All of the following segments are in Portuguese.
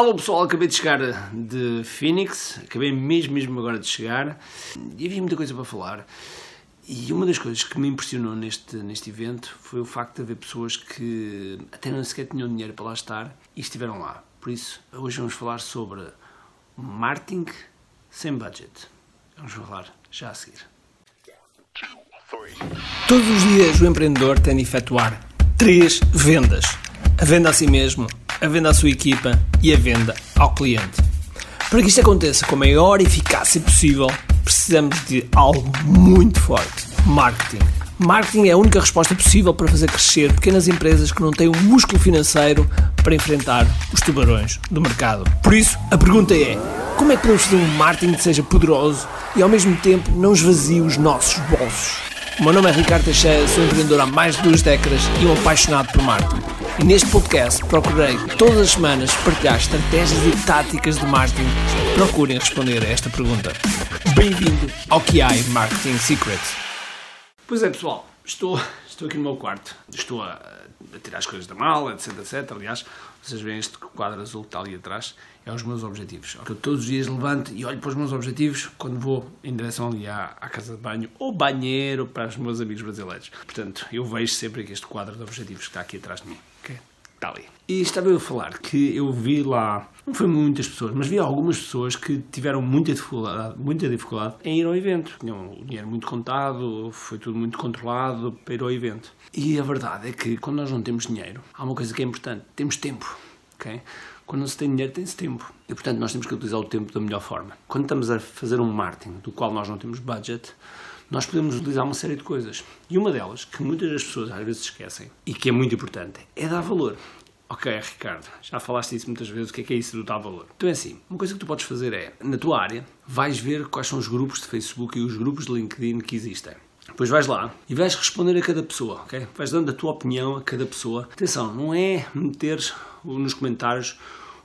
Alô pessoal, acabei de chegar de Phoenix, acabei mesmo, mesmo agora de chegar e havia muita coisa para falar. E uma das coisas que me impressionou neste, neste evento foi o facto de haver pessoas que até não sequer tinham dinheiro para lá estar e estiveram lá. Por isso, hoje vamos falar sobre marketing sem budget. Vamos falar já a seguir. Todos os dias o empreendedor tem de efetuar três vendas: a venda a si mesmo, a venda à sua equipa e a venda ao cliente. Para que isto aconteça com a maior eficácia possível, precisamos de algo muito forte: marketing. Marketing é a única resposta possível para fazer crescer pequenas empresas que não têm o músculo financeiro para enfrentar os tubarões do mercado. Por isso, a pergunta é: como é que podemos fazer um marketing que seja poderoso e ao mesmo tempo não esvazie os nossos bolsos? O meu nome é Ricardo Teixeira, sou empreendedor há mais de duas décadas e um apaixonado por marketing. E neste podcast procurei todas as semanas partilhar estratégias e táticas de marketing procurem responder a esta pergunta. Bem-vindo ao QI Marketing Secrets. Pois é, pessoal, estou, estou aqui no meu quarto. Estou a, a tirar as coisas da mala, etc, etc. Aliás, vocês veem este quadro azul que está ali atrás, é os meus objetivos. Eu todos os dias levanto e olho para os meus objetivos quando vou em direção ali à, à casa de banho ou banheiro para os meus amigos brasileiros. Portanto, eu vejo sempre que este quadro de objetivos que está aqui atrás de mim. Okay? E estava eu a falar que eu vi lá, não foi muitas pessoas, mas vi algumas pessoas que tiveram muita dificuldade, muita dificuldade em ir ao evento. Tinham o dinheiro muito contado, foi tudo muito controlado para ir ao evento. E a verdade é que quando nós não temos dinheiro, há uma coisa que é importante: temos tempo. Okay? Quando não se tem dinheiro, tem-se tempo. E, portanto, nós temos que utilizar o tempo da melhor forma. Quando estamos a fazer um marketing do qual nós não temos budget, nós podemos utilizar uma série de coisas. E uma delas, que muitas das pessoas às vezes esquecem, e que é muito importante, é dar valor. Ok, Ricardo, já falaste isso muitas vezes, o que é, que é isso do dar valor? Então é assim, uma coisa que tu podes fazer é, na tua área, vais ver quais são os grupos de Facebook e os grupos de LinkedIn que existem. Depois vais lá e vais responder a cada pessoa, ok? Vais dando a tua opinião a cada pessoa. Atenção, não é meteres nos comentários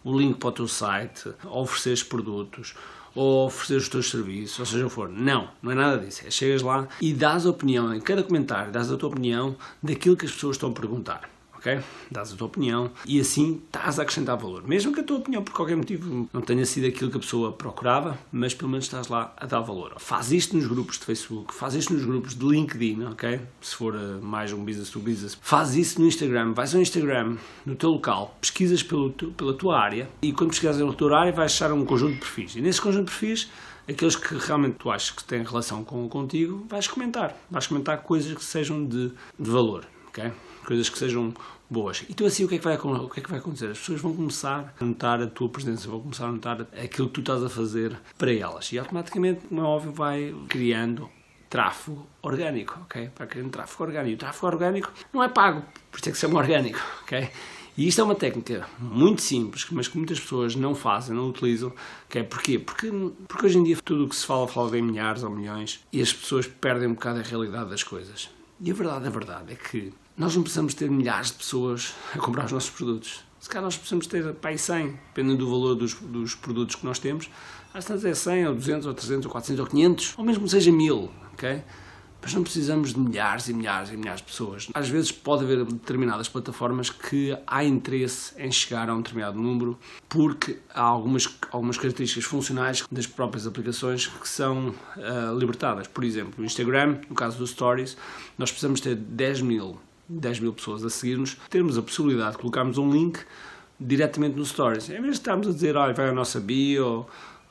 o link para o teu site, ofereceres produtos, ou oferecer os teus serviços, ou seja for. Não, não é nada disso. É chegas lá e dás a opinião em cada comentário, dás a tua opinião daquilo que as pessoas estão a perguntar ok? Dás a tua opinião e assim estás a acrescentar valor. Mesmo que a tua opinião, por qualquer motivo, não tenha sido aquilo que a pessoa procurava, mas pelo menos estás lá a dar valor. Faz isto nos grupos de Facebook, faz isto nos grupos de LinkedIn, ok? Se for eh, mais um business to business. Faz isso no Instagram. Vais ao Instagram, no teu local, pesquisas pelo, pela tua área e quando pesquisas pela tua área vais achar um conjunto de perfis. E nesse conjunto de perfis aqueles que realmente tu achas que têm relação com, contigo, vais comentar. Vais comentar coisas que sejam de, de valor, ok? Coisas que sejam boas. E tu assim o que, é que vai, o que é que vai acontecer? As pessoas vão começar a notar a tua presença, vão começar a notar aquilo que tu estás a fazer para elas. E automaticamente, como é óbvio, vai criando tráfego orgânico, ok? Vai criando tráfego orgânico. O tráfego orgânico não é pago, por isso tem que ser um orgânico, ok? E isto é uma técnica muito simples, mas que muitas pessoas não fazem, não utilizam. Que é porquê? Porque, porque hoje em dia tudo o que se fala, fala em milhares ou milhões e as pessoas perdem um bocado a realidade das coisas. E a verdade, a verdade é que nós não precisamos ter milhares de pessoas a comprar os nossos produtos. Se calhar nós precisamos ter pai 100, dependendo do valor dos, dos produtos que nós temos. Às vezes é 100, ou 200, ou 300, ou 400, ou 500, ou mesmo seja 1000, ok? Mas não precisamos de milhares e milhares e milhares de pessoas. Às vezes pode haver determinadas plataformas que há interesse em chegar a um determinado número porque há algumas, algumas características funcionais das próprias aplicações que são uh, libertadas. Por exemplo, o Instagram, no caso do Stories, nós precisamos ter 10 mil 10 mil pessoas a seguir-nos, termos a possibilidade de colocarmos um link diretamente no Stories. Em vez de estarmos a dizer, olha, vai a nossa bio,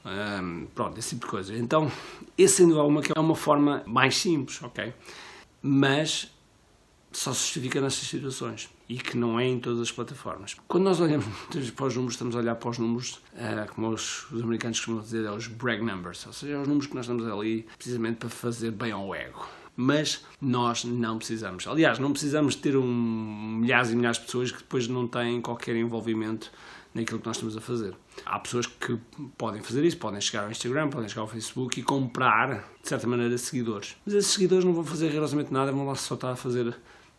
um, pronto, esse tipo de coisa. Então, esse sendo alguma é uma forma mais simples, ok? Mas só se justifica nessas situações e que não é em todas as plataformas. Quando nós olhamos para os números, estamos a olhar para os números, uh, como os, os, americanos costumam dizer, é os brag numbers, ou seja, é os números que nós estamos ali precisamente para fazer bem ao ego mas nós não precisamos. Aliás, não precisamos ter um, milhares e milhares de pessoas que depois não têm qualquer envolvimento naquilo que nós estamos a fazer. Há pessoas que podem fazer isso, podem chegar ao Instagram, podem chegar ao Facebook e comprar, de certa maneira, seguidores. Mas esses seguidores não vão fazer rigorosamente nada, vão lá só estar a fazer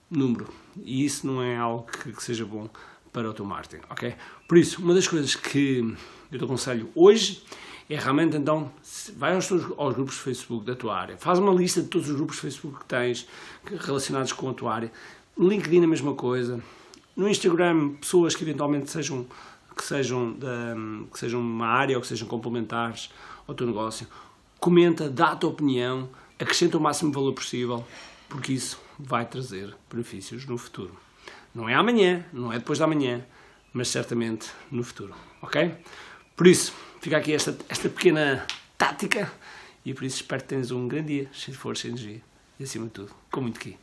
número. E isso não é algo que, que seja bom para o teu marketing, ok? Por isso, uma das coisas que eu te aconselho hoje é realmente então, vai aos, teus, aos grupos de Facebook da tua área, faz uma lista de todos os grupos de Facebook que tens relacionados com a tua área. LinkedIn a mesma coisa. No Instagram, pessoas que eventualmente sejam que sejam, da, que sejam uma área ou que sejam complementares ao teu negócio. Comenta, dá a tua opinião, acrescenta o máximo valor possível, porque isso vai trazer benefícios no futuro. Não é amanhã, não é depois da manhã, mas certamente no futuro, ok? Por isso, fica aqui esta, esta pequena tática e por isso espero que tenhas um grande dia, cheio de força e energia e acima de tudo, com muito aqui.